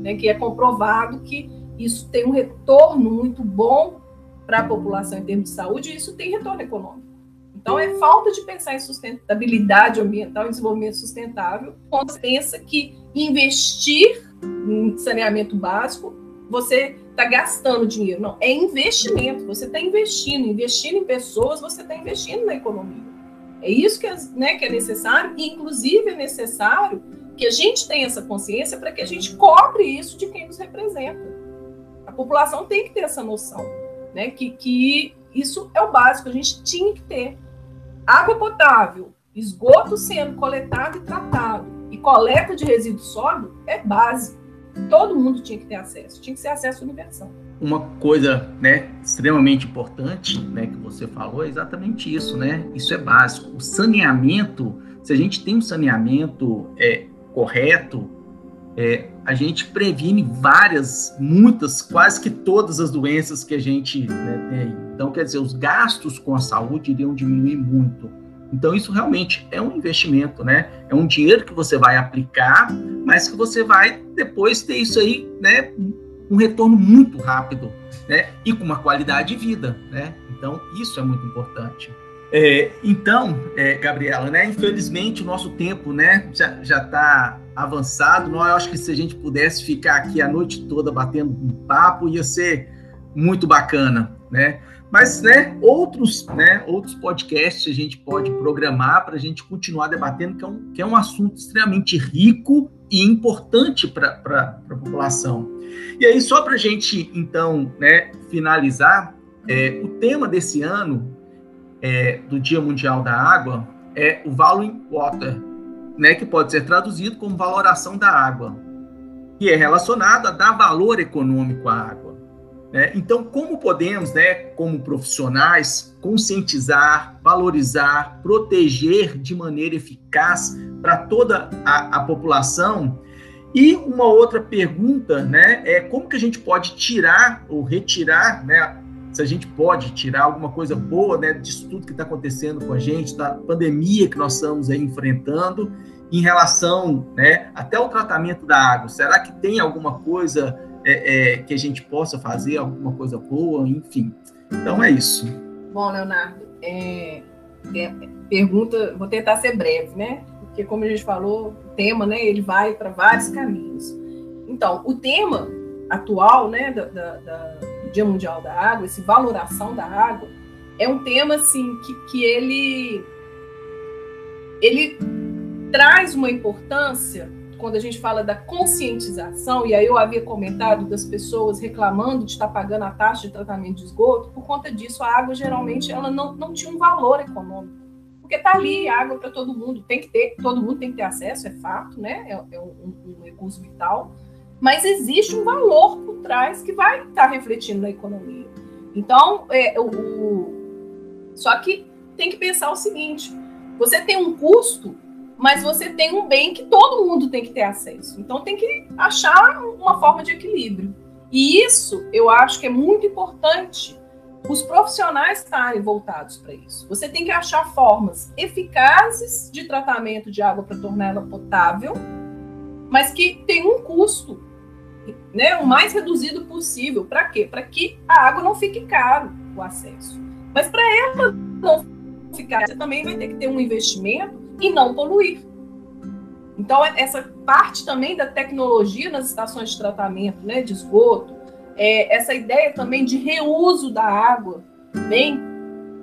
né, que é comprovado que isso tem um retorno muito bom para a população em termos de saúde, e isso tem retorno econômico. Então, é falta de pensar em sustentabilidade ambiental e desenvolvimento sustentável quando pensa que investir em saneamento básico, você está gastando dinheiro. Não, é investimento. Você está investindo, investindo em pessoas, você está investindo na economia. É isso que é, né, que é necessário, e inclusive é necessário que a gente tenha essa consciência para que a gente cobre isso de quem nos representa. A população tem que ter essa noção, né, que, que isso é o básico, a gente tinha que ter. Água potável, esgoto sendo coletado e tratado, e coleta de resíduo sólido é básico todo mundo tinha que ter acesso, tinha que ser acesso universal. Uma coisa, né, extremamente importante, né, que você falou é exatamente isso, né? Isso é básico. O saneamento, se a gente tem um saneamento é, correto, é, a gente previne várias, muitas, quase que todas as doenças que a gente né, tem. Então, quer dizer, os gastos com a saúde iriam diminuir muito. Então, isso realmente é um investimento, né? É um dinheiro que você vai aplicar, mas que você vai depois ter isso aí, né? Um retorno muito rápido, né? E com uma qualidade de vida, né? Então, isso é muito importante. É, então, é, Gabriela, né? Infelizmente, o nosso tempo, né? Já está avançado. Nós, eu acho que se a gente pudesse ficar aqui a noite toda batendo um papo, ia ser muito bacana, né? Mas, né, outros, né, outros podcasts a gente pode programar para a gente continuar debatendo, que é, um, que é um assunto extremamente rico e importante para a população. E aí, só para a gente, então, né, finalizar, é, o tema desse ano é, do Dia Mundial da Água é o Valuing Water, né, que pode ser traduzido como valoração da água, que é relacionado a dar valor econômico à água. Né? Então, como podemos, né, como profissionais, conscientizar, valorizar, proteger de maneira eficaz para toda a, a, população? E uma outra pergunta, né, é como que a gente pode tirar ou retirar, né, se a gente pode tirar alguma coisa boa, né, disso tudo que está acontecendo com a gente, da pandemia que nós estamos aí enfrentando, em relação, né, até o tratamento da água. Será que tem alguma coisa é, é, que a gente possa fazer alguma coisa boa, enfim. Então é isso. Bom, Leonardo, é, é, pergunta, vou tentar ser breve, né? Porque como a gente falou, o tema, né, ele vai para vários caminhos. Então, o tema atual, né, da, da, Dia Mundial da Água, esse valoração da água, é um tema assim que, que ele ele traz uma importância quando a gente fala da conscientização, e aí eu havia comentado das pessoas reclamando de estar pagando a taxa de tratamento de esgoto, por conta disso a água geralmente ela não, não tinha um valor econômico. Porque está ali água para todo mundo, tem que ter, todo mundo tem que ter acesso, é fato, né? É, é um, um, recurso vital, mas existe um valor por trás que vai estar tá refletindo na economia. Então, é, o, o, só que tem que pensar o seguinte: você tem um custo mas você tem um bem que todo mundo tem que ter acesso. Então tem que achar uma forma de equilíbrio. E isso eu acho que é muito importante os profissionais estarem voltados para isso. Você tem que achar formas eficazes de tratamento de água para torná-la potável, mas que tem um custo, né, o mais reduzido possível. Para quê? Para que a água não fique caro o acesso. Mas para ela não ficar, você também vai ter que ter um investimento e não poluir. Então, é, essa parte também da tecnologia nas estações de tratamento né, de esgoto, é, essa ideia também de reuso da água, bem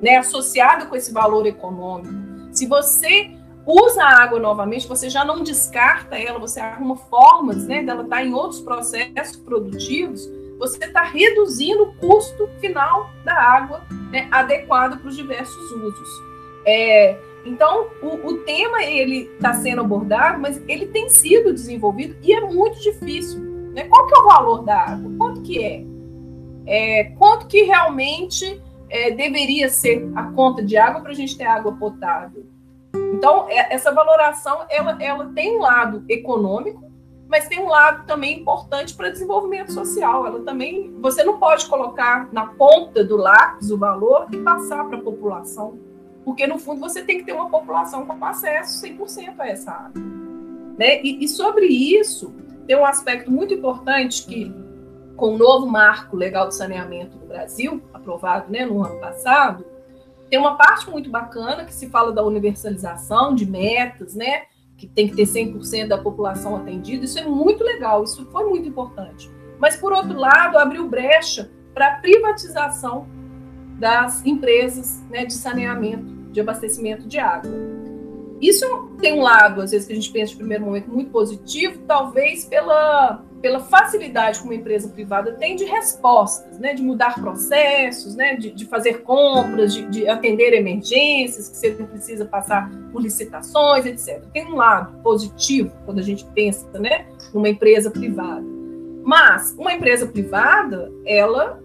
né, associada com esse valor econômico. Se você usa a água novamente, você já não descarta ela, você arruma formas né, dela estar em outros processos produtivos, você está reduzindo o custo final da água né, adequado para os diversos usos. É, então, o, o tema ele está sendo abordado, mas ele tem sido desenvolvido e é muito difícil. Né? Qual que é o valor da água? Quanto que é? é quanto que realmente é, deveria ser a conta de água para a gente ter água potável? Então, é, essa valoração ela, ela tem um lado econômico, mas tem um lado também importante para desenvolvimento social. Ela também, você não pode colocar na ponta do lápis o valor e passar para a população, porque no fundo você tem que ter uma população com acesso 100% a essa água. Né? E, e sobre isso, tem um aspecto muito importante que, com o novo marco legal de saneamento do Brasil, aprovado né, no ano passado, tem uma parte muito bacana que se fala da universalização de metas, né? Que tem que ter 100% da população atendida. Isso é muito legal, isso foi muito importante. Mas, por outro lado, abriu brecha para a privatização das empresas né, de saneamento, de abastecimento de água. Isso tem um lado, às vezes, que a gente pensa de primeiro momento muito positivo, talvez pela, pela facilidade que uma empresa privada tem de respostas, né, de mudar processos, né, de, de fazer compras, de, de, atender emergências, que você não precisa passar por licitações, etc. Tem um lado positivo quando a gente pensa né, numa empresa privada. Mas uma empresa privada, ela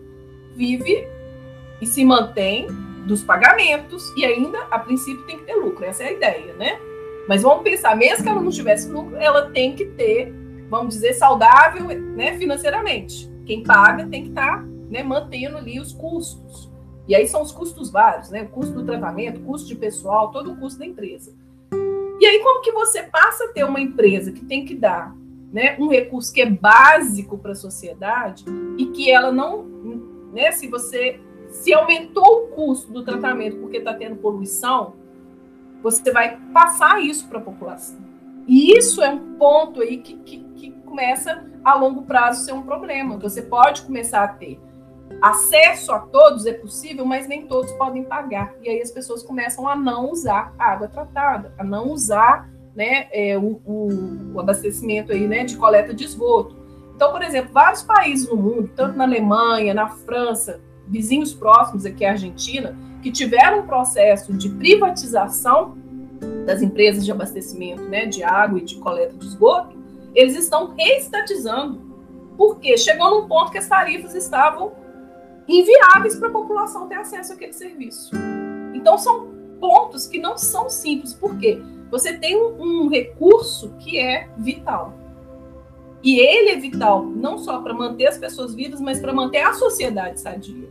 vive e se mantém dos pagamentos e ainda, a princípio, tem que ter lucro. Essa é a ideia, né? Mas vamos pensar, mesmo que ela não tivesse lucro, ela tem que ter, vamos dizer, saudável né, financeiramente. Quem paga tem que estar tá, né, mantendo ali os custos. E aí são os custos vários, né? O custo do tratamento, custo de pessoal, todo o custo da empresa. E aí, como que você passa a ter uma empresa que tem que dar né, um recurso que é básico para a sociedade e que ela não, né, se você se aumentou o custo do tratamento porque está tendo poluição, você vai passar isso para a população. E isso é um ponto aí que, que, começa a longo prazo ser um problema. Você pode começar a ter acesso a todos é possível, mas nem todos podem pagar. E aí as pessoas começam a não usar a água tratada, a não usar né, é, o, o, abastecimento aí, né, de coleta de esgoto. Então, por exemplo, vários países no mundo, tanto na Alemanha, na França, vizinhos próximos aqui, a Argentina, que tiveram um processo de privatização das empresas de abastecimento né, de água e de coleta de esgoto, eles estão reestatizando, porque chegou num ponto que as tarifas estavam inviáveis para a população ter acesso àquele serviço. Então, são pontos que não são simples, porque você tem um, um recurso que é vital. E ele é vital não só para manter as pessoas vivas, mas para manter a sociedade sadia.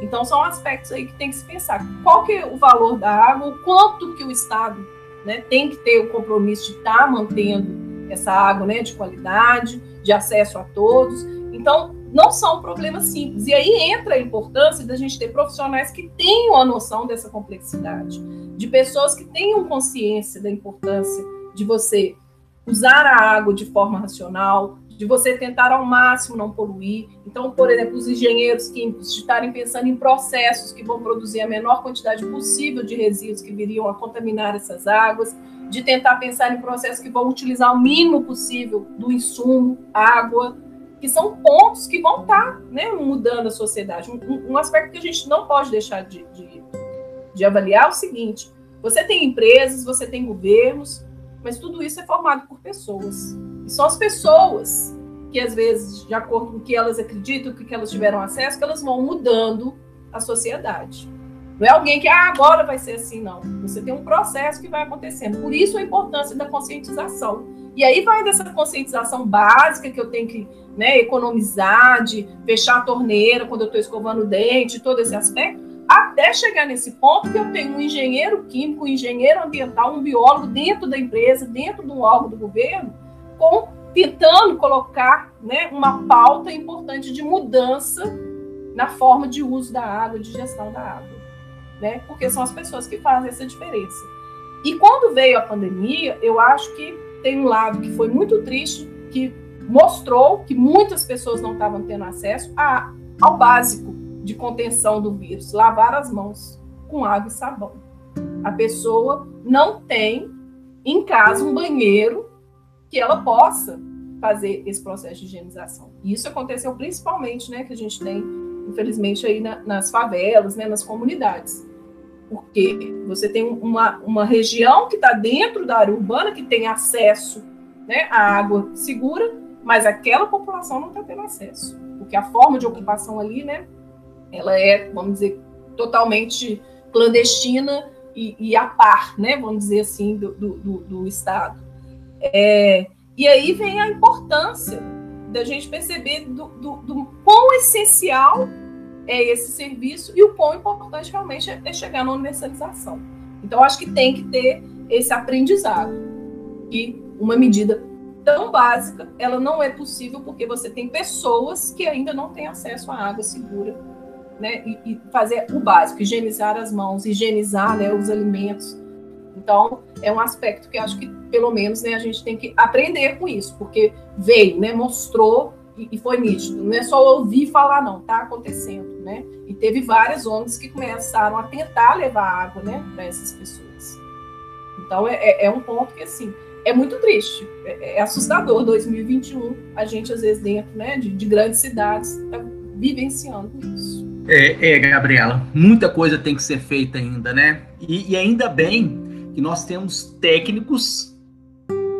Então são aspectos aí que tem que se pensar. Qual que é o valor da água, o quanto que o Estado né, tem que ter o compromisso de estar tá mantendo essa água né, de qualidade, de acesso a todos. Então, não são problemas simples. E aí entra a importância da gente ter profissionais que tenham a noção dessa complexidade, de pessoas que tenham consciência da importância de você usar a água de forma racional, de você tentar ao máximo não poluir. Então, por exemplo, os engenheiros químicos estarem pensando em processos que vão produzir a menor quantidade possível de resíduos que viriam a contaminar essas águas, de tentar pensar em processos que vão utilizar o mínimo possível do insumo, água, que são pontos que vão estar né, mudando a sociedade. Um, um, aspecto que a gente não pode deixar de, de, de avaliar é o seguinte: você tem empresas, você tem governos, mas tudo isso é formado por pessoas. E são as pessoas que, às vezes, de acordo com o que elas acreditam, o que elas tiveram acesso, que elas vão mudando a sociedade. Não é alguém que ah, agora vai ser assim, não. Você tem um processo que vai acontecendo. Por isso a importância da conscientização. E aí vai dessa conscientização básica que eu tenho que né, economizar, de fechar a torneira quando eu estou escovando o dente, todo esse aspecto, até chegar nesse ponto que eu tenho um engenheiro químico, um engenheiro ambiental, um biólogo dentro da empresa, dentro de um órgão do governo, com tentando colocar né, uma pauta importante de mudança na forma de uso da água, de gestão da água, né? Porque são as pessoas que fazem essa diferença. E quando veio a pandemia, eu acho que tem um lado que foi muito triste, que mostrou que muitas pessoas não estavam tendo acesso a, ao básico de contenção do vírus, lavar as mãos com água e sabão. A pessoa não tem em casa um banheiro que ela possa fazer esse processo de higienização. E isso aconteceu principalmente, né, que a gente tem, infelizmente, aí na, nas favelas, né, nas comunidades. Porque você tem uma, uma região que está dentro da área urbana, que tem acesso né, à água segura, mas aquela população não está tendo acesso. Porque a forma de ocupação ali, né, ela é, vamos dizer, totalmente clandestina e, e a par, né, vamos dizer assim, do, do, do Estado. É, E aí vem a importância da gente perceber do, do, do quão essencial é esse serviço e o quão importante realmente é chegar na universalização. Então, acho que tem que ter esse aprendizado. E uma medida tão básica, ela não é possível porque você tem pessoas que ainda não têm acesso à água segura, né? E, e fazer o básico, higienizar as mãos, higienizar né, os alimentos. Então, é um aspecto que acho que, pelo menos, né, a gente tem que aprender com isso, porque veio, né, mostrou e, e foi nítido. Não é só ouvir falar, não, está acontecendo, né? E teve várias ONGs que começaram a tentar levar água, né, para essas pessoas. Então, é, é, é um ponto que, assim, é muito triste, é, é, assustador. 2021, a gente, às vezes, dentro né, de, de grandes cidades, está vivenciando isso. É, é, Gabriela, muita coisa tem que ser feita ainda, né? E, e ainda bem que nós temos técnicos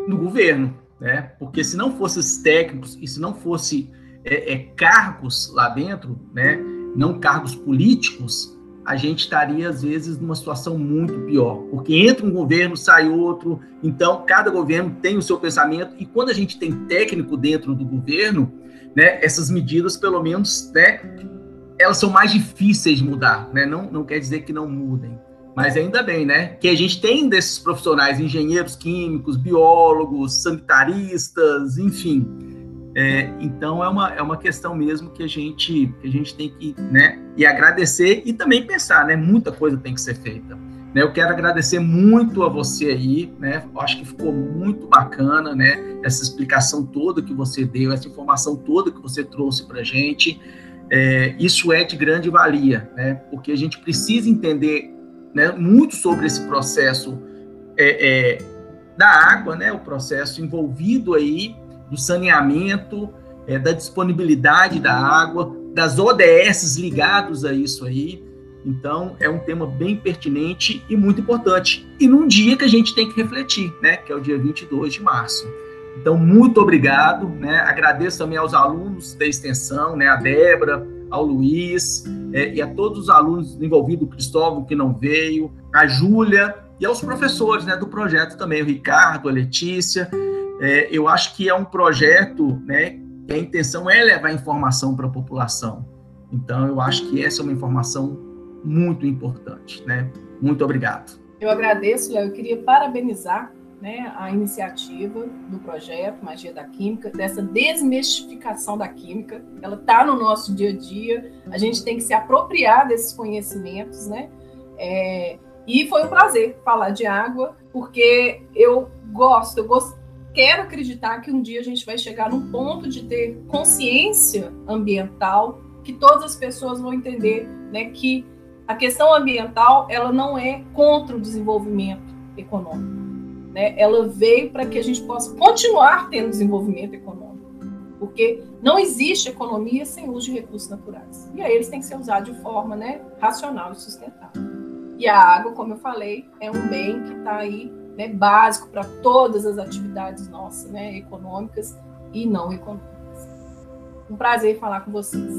no governo, né? Porque se não fossem os técnicos e se não fosse é, é, cargos lá dentro, né? Não cargos políticos, a gente estaria às vezes numa situação muito pior, porque entra um governo, sai outro, então cada governo tem o seu pensamento e quando a gente tem técnico dentro do governo, né? Essas medidas, pelo menos, né? Elas são mais difíceis de mudar, né? Não, não quer dizer que não mudem. Mas ainda bem, né? Que a gente tem desses profissionais, engenheiros químicos, biólogos, sanitaristas, enfim. É, então é uma, é uma questão mesmo que a gente que a gente tem que né, e agradecer e também pensar, né? Muita coisa tem que ser feita. Né, eu quero agradecer muito a você aí, né? Acho que ficou muito bacana, né? Essa explicação toda que você deu, essa informação toda que você trouxe para a gente. É, isso é de grande valia, né? Porque a gente precisa entender né, muito sobre esse processo é, é, da água, né, o processo envolvido aí do saneamento, é, da disponibilidade da água, das ODS ligados a isso aí. Então, é um tema bem pertinente e muito importante. E num dia que a gente tem que refletir, né, que é o dia 22 de março. Então, muito obrigado, né? Agradeço também aos alunos da extensão, né, a Débora, ao Luiz é, e a todos os alunos envolvidos, o Cristóvão que não veio, a Júlia e aos professores né, do projeto também, o Ricardo, a Letícia. É, eu acho que é um projeto né, que a intenção é levar informação para a população. Então, eu acho que essa é uma informação muito importante. Né? Muito obrigado. Eu agradeço, Léo. Eu queria parabenizar né, a iniciativa do projeto Magia da Química, dessa desmistificação da química. Ela está no nosso dia a dia, a gente tem que se apropriar desses conhecimentos, né? É, e foi um prazer falar de água, porque eu gosto, eu gosto, quero acreditar que um dia a gente vai chegar num ponto de ter consciência ambiental, que todas as pessoas vão entender né, que a questão ambiental ela não é contra o desenvolvimento econômico né, ela veio para que a gente possa continuar tendo desenvolvimento econômico, porque não existe economia sem uso de recursos naturais. E aí eles têm que ser usados de forma né, racional e sustentável. E a água, como eu falei, é um bem que está aí né, básico para todas as atividades nossas, né, econômicas e não econômicas. Um prazer falar com vocês.